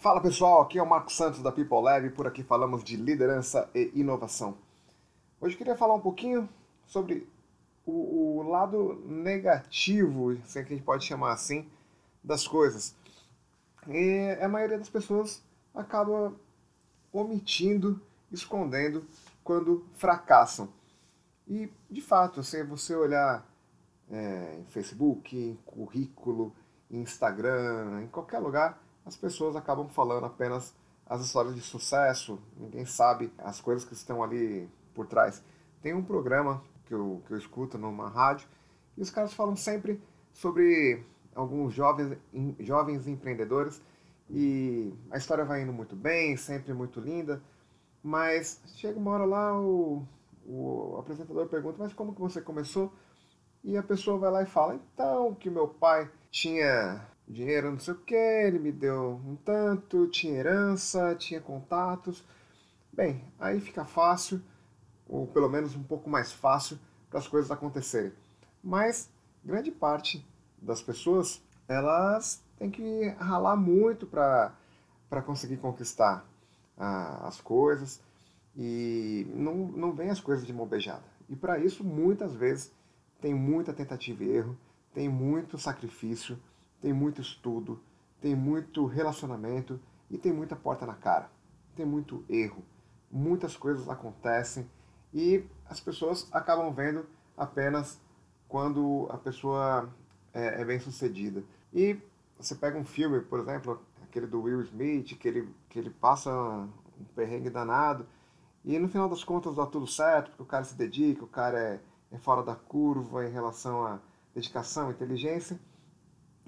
Fala pessoal, aqui é o Marcos Santos da People Lab e por aqui falamos de liderança e inovação. Hoje eu queria falar um pouquinho sobre o, o lado negativo, se é que a gente pode chamar assim, das coisas. E a maioria das pessoas acaba omitindo, escondendo quando fracassam. E de fato, se você olhar é, em Facebook, em currículo, em Instagram, em qualquer lugar, as pessoas acabam falando apenas as histórias de sucesso, ninguém sabe as coisas que estão ali por trás. Tem um programa que eu, que eu escuto numa rádio e os caras falam sempre sobre alguns jovens, jovens empreendedores e a história vai indo muito bem, sempre muito linda, mas chega uma hora lá, o, o apresentador pergunta, mas como que você começou? E a pessoa vai lá e fala, então, que meu pai tinha dinheiro, não sei o que, ele me deu um tanto, tinha herança, tinha contatos. Bem, aí fica fácil, ou pelo menos um pouco mais fácil, para as coisas acontecerem. Mas grande parte das pessoas, elas têm que ralar muito para conseguir conquistar ah, as coisas e não, não vem as coisas de mão beijada. E para isso, muitas vezes, tem muita tentativa e erro, tem muito sacrifício, tem muito estudo, tem muito relacionamento e tem muita porta na cara. Tem muito erro. Muitas coisas acontecem e as pessoas acabam vendo apenas quando a pessoa é, é bem sucedida. E você pega um filme, por exemplo, aquele do Will Smith, que ele, que ele passa um perrengue danado e no final das contas dá tudo certo, porque o cara se dedica, o cara é, é fora da curva em relação a dedicação, inteligência,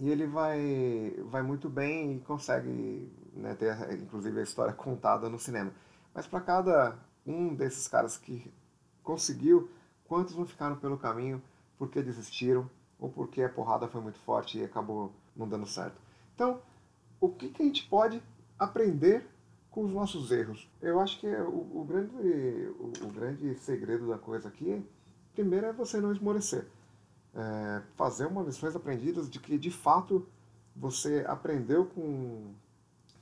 e ele vai, vai muito bem e consegue né, ter, inclusive, a história contada no cinema. Mas para cada um desses caras que conseguiu, quantos não ficaram pelo caminho porque desistiram ou porque a porrada foi muito forte e acabou não dando certo? Então, o que, que a gente pode aprender com os nossos erros? Eu acho que o, o grande, o, o grande segredo da coisa aqui, primeiro, é você não esmorecer é, fazer umas lições aprendidas de que de fato você aprendeu com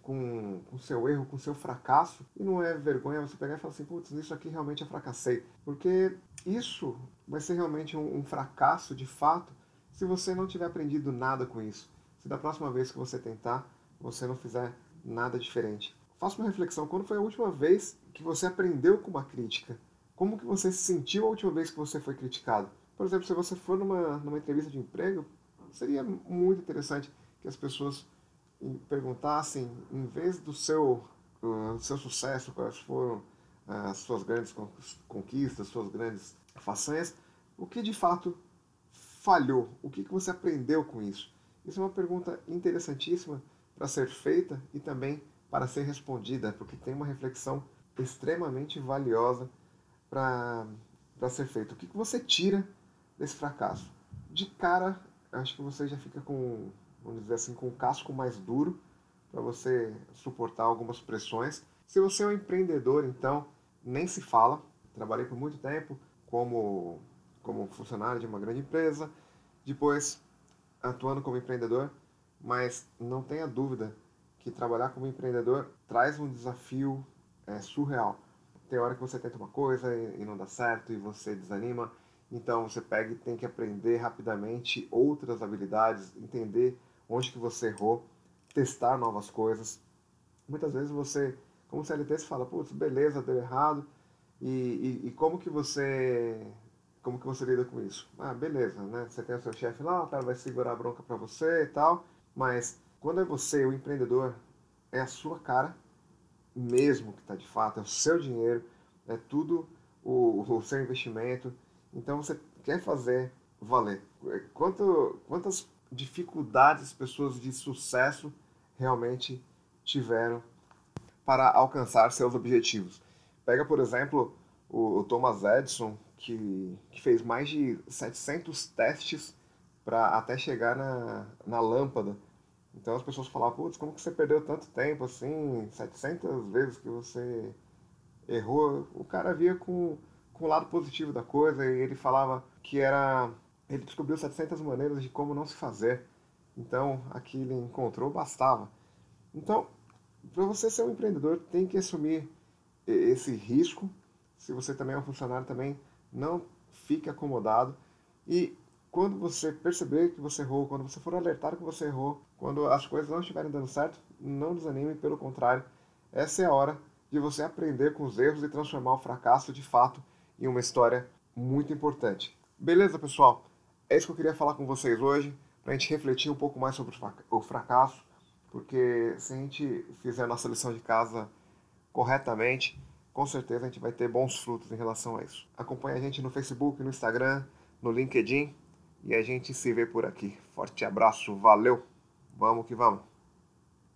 com o seu erro, com o seu fracasso, e não é vergonha você pegar e falar assim, putz, isso aqui realmente eu fracassei. Porque isso vai ser realmente um, um, fracasso de fato se você não tiver aprendido nada com isso. Se da próxima vez que você tentar, você não fizer nada diferente. Faça uma reflexão, quando foi a última vez que você aprendeu com uma crítica? Como que você se sentiu a última vez que você foi criticado? Por exemplo, se você for numa, numa entrevista de emprego, seria muito interessante que as pessoas perguntassem, em vez do seu, uh, seu sucesso, quais foram uh, as suas grandes conquistas, suas grandes façanhas, o que de fato falhou, o que, que você aprendeu com isso? Isso é uma pergunta interessantíssima para ser feita e também para ser respondida, porque tem uma reflexão extremamente valiosa para ser feita. O que, que você tira desse fracasso. De cara, acho que você já fica com, vamos dizer assim, com o casco mais duro para você suportar algumas pressões. Se você é um empreendedor, então, nem se fala. Trabalhei por muito tempo como, como funcionário de uma grande empresa, depois atuando como empreendedor, mas não tenha dúvida que trabalhar como empreendedor traz um desafio é, surreal. Tem hora que você tenta uma coisa e, não dá certo e você desanima então você pega e tem que aprender rapidamente outras habilidades, entender onde que você errou, testar novas coisas. Muitas vezes você, como CLT, você fala, putz, beleza, deu errado. E, e, e, como que você como que você lida com isso? Ah, beleza, né? Você tem o seu chefe lá, o cara vai segurar a bronca para você e tal, mas quando é você, o empreendedor, é a sua cara mesmo que está de fato, é o seu dinheiro, é tudo o, o seu investimento, então você quer fazer valer. Quanto, quantas dificuldades pessoas de sucesso realmente tiveram para alcançar seus objetivos? Pega, por exemplo, o, Thomas Edison, que, que fez mais de 700 testes para até chegar na, na lâmpada. Então as pessoas falavam, putz, como que você perdeu tanto tempo assim, 700 vezes que você errou? O cara via com com o lado positivo da coisa e ele falava que era ele descobriu 700 maneiras de como não se fazer. Então, aquilo encontrou bastava. Então, para você ser um empreendedor, tem que assumir esse risco. Se você também é um funcionário, também não fique acomodado. E quando você perceber que você errou, quando você for alertado que você errou, quando as coisas não estiverem dando certo, não desanime, pelo contrário, essa é a hora de você aprender com os erros e transformar o fracasso de fato em uma história muito importante. Beleza, pessoal? É isso que eu queria falar com vocês hoje, para a gente refletir um pouco mais sobre o fracasso, porque se a gente fizer a nossa lição de casa corretamente, com certeza a gente vai ter bons frutos em relação a isso. Acompanhe a gente no Facebook, no Instagram, no LinkedIn e a gente se vê por aqui. Forte abraço, valeu, vamos que vamos!